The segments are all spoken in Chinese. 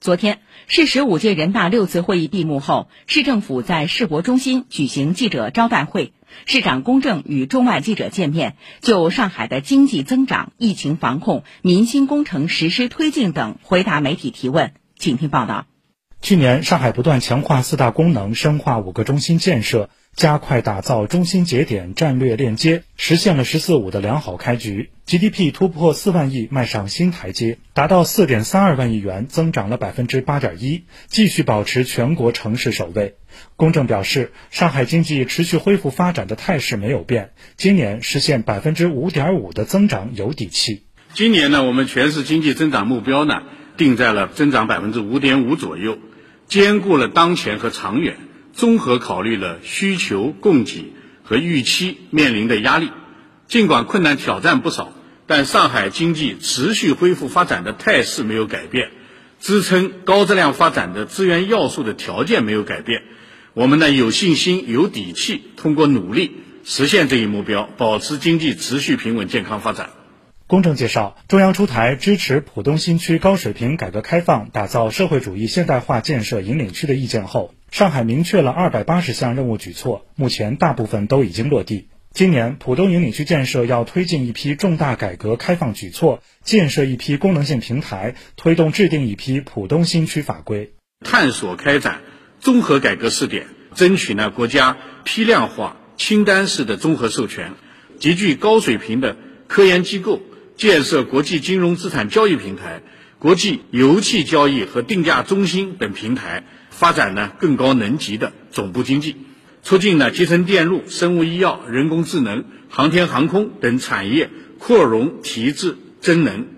昨天，市十五届人大六次会议闭幕后，市政府在世博中心举行记者招待会，市长龚正与中外记者见面，就上海的经济增长、疫情防控、民心工程实施推进等回答媒体提问。请听报道。去年，上海不断强化四大功能，深化五个中心建设，加快打造中心节点战略链接，实现了“十四五”的良好开局。GDP 突破四万亿，迈上新台阶，达到四点三二万亿元，增长了百分之八点一，继续保持全国城市首位。公正表示，上海经济持续恢复发展的态势没有变，今年实现百分之五点五的增长有底气。今年呢，我们全市经济增长目标呢，定在了增长百分之五点五左右。兼顾了当前和长远，综合考虑了需求、供给和预期面临的压力。尽管困难挑战不少，但上海经济持续恢复发展的态势没有改变，支撑高质量发展的资源要素的条件没有改变。我们呢有信心、有底气，通过努力实现这一目标，保持经济持续平稳健康发展。公正介绍，中央出台支持浦东新区高水平改革开放、打造社会主义现代化建设引领区的意见后，上海明确了二百八十项任务举措，目前大部分都已经落地。今年浦东引领区建设要推进一批重大改革开放举措，建设一批功能性平台，推动制定一批浦东新区法规，探索开展综合改革试点，争取呢国家批量化清单式的综合授权，集聚高水平的科研机构。建设国际金融资产交易平台、国际油气交易和定价中心等平台，发展呢更高能级的总部经济，促进呢集成电路、生物医药、人工智能、航天航空等产业扩容提质增能。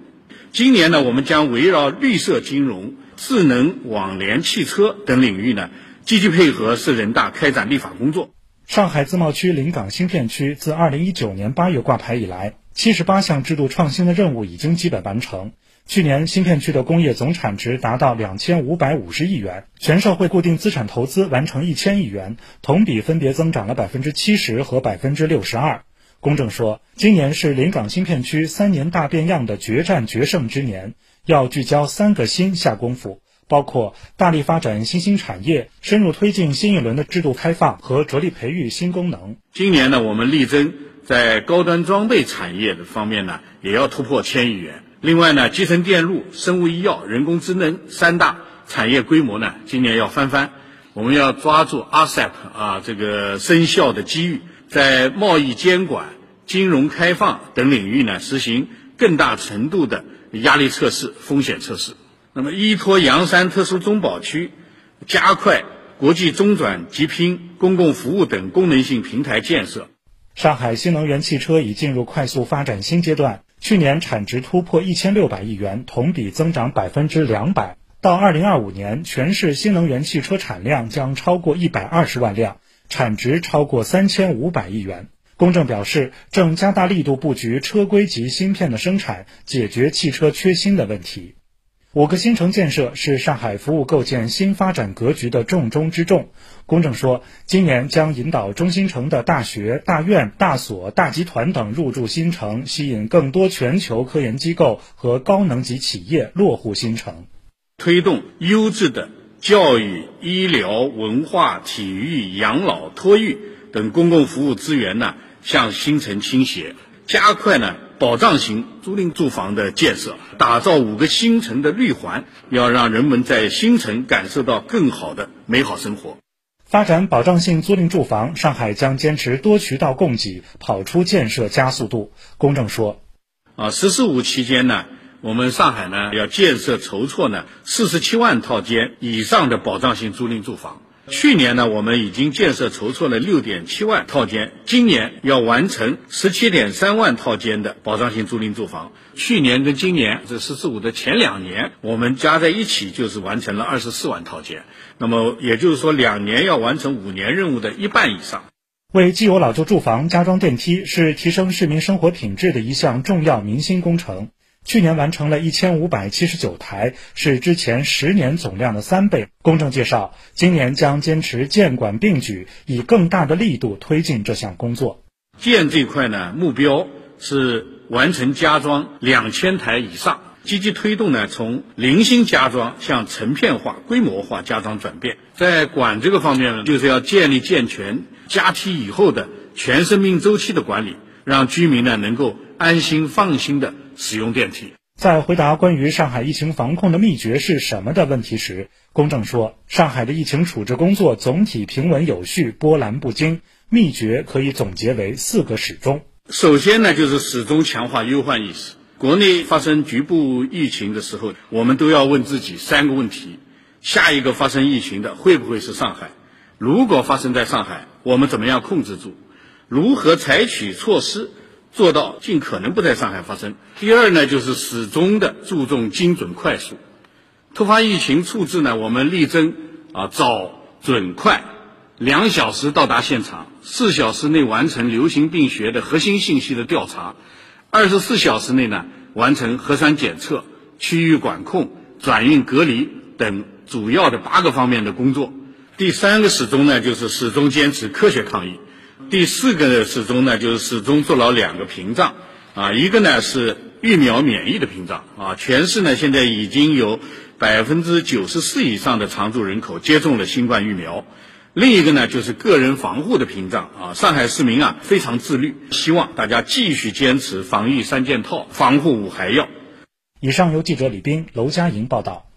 今年呢，我们将围绕绿色金融、智能网联汽车等领域呢，积极配合市人大开展立法工作。上海自贸区临港新片区自二零一九年八月挂牌以来。七十八项制度创新的任务已经基本完成。去年新片区的工业总产值达到两千五百五十亿元，全社会固定资产投资完成一千亿元，同比分别增长了百分之七十和百分之六十二。公正说，今年是临港新片区三年大变样的决战决胜之年，要聚焦三个新下功夫，包括大力发展新兴产业，深入推进新一轮的制度开放和着力培育新功能。今年呢，我们力争。在高端装备产业的方面呢，也要突破千亿元。另外呢，集成电路、生物医药、人工智能三大产业规模呢，今年要翻番。我们要抓住 RCEP 啊这个生效的机遇，在贸易监管、金融开放等领域呢，实行更大程度的压力测试、风险测试。那么，依托洋山特殊中保区，加快国际中转急拼、公共服务等功能性平台建设。上海新能源汽车已进入快速发展新阶段，去年产值突破一千六百亿元，同比增长百分之两百。到二零二五年，全市新能源汽车产量将超过一百二十万辆，产值超过三千五百亿元。公正表示，正加大力度布局车规级芯片的生产，解决汽车缺芯的问题。五个新城建设是上海服务构建新发展格局的重中之重。公正说，今年将引导中心城的大学、大院、大所、大集团等入驻新城，吸引更多全球科研机构和高能级企业落户新城，推动优质的教育、医疗、文化、体育、养老、托育等公共服务资源呢向新城倾斜，加快呢。保障型租赁住房的建设，打造五个新城的绿环，要让人们在新城感受到更好的美好生活。发展保障性租赁住房，上海将坚持多渠道供给，跑出建设加速度。公正说，啊，十四五期间呢，我们上海呢要建设筹措呢四十七万套间以上的保障性租赁住房。去年呢，我们已经建设筹措了六点七万套间，今年要完成十七点三万套间的保障性租赁住房。去年跟今年这“十四五”的前两年，我们加在一起就是完成了二十四万套间。那么也就是说，两年要完成五年任务的一半以上。为既有老旧住房加装电梯，是提升市民生活品质的一项重要民心工程。去年完成了一千五百七十九台，是之前十年总量的三倍。公正介绍，今年将坚持建管并举，以更大的力度推进这项工作。建这块呢，目标是完成加装两千台以上，积极推动呢从零星加装向成片化、规模化加装转变。在管这个方面呢，就是要建立健全加梯以后的全生命周期的管理，让居民呢能够安心放心的使用电梯。在回答关于上海疫情防控的秘诀是什么的问题时，公正说，上海的疫情处置工作总体平稳有序、波澜不惊，秘诀可以总结为四个始终。首先呢，就是始终强化忧患意识。国内发生局部疫情的时候，我们都要问自己三个问题：下一个发生疫情的会不会是上海？如果发生在上海，我们怎么样控制住？如何采取措施做到尽可能不在上海发生？第二呢，就是始终的注重精准快速。突发疫情处置呢，我们力争啊早、准、快，两小时到达现场，四小时内完成流行病学的核心信息的调查。二十四小时内呢，完成核酸检测、区域管控、转运隔离等主要的八个方面的工作。第三个始终呢，就是始终坚持科学抗疫。第四个呢始终呢，就是始终做牢两个屏障啊，一个呢是疫苗免疫的屏障啊，全市呢现在已经有百分之九十四以上的常住人口接种了新冠疫苗。另一个呢，就是个人防护的屏障啊！上海市民啊非常自律，希望大家继续坚持防疫三件套，防护五还要。以上由记者李斌、娄佳莹报道。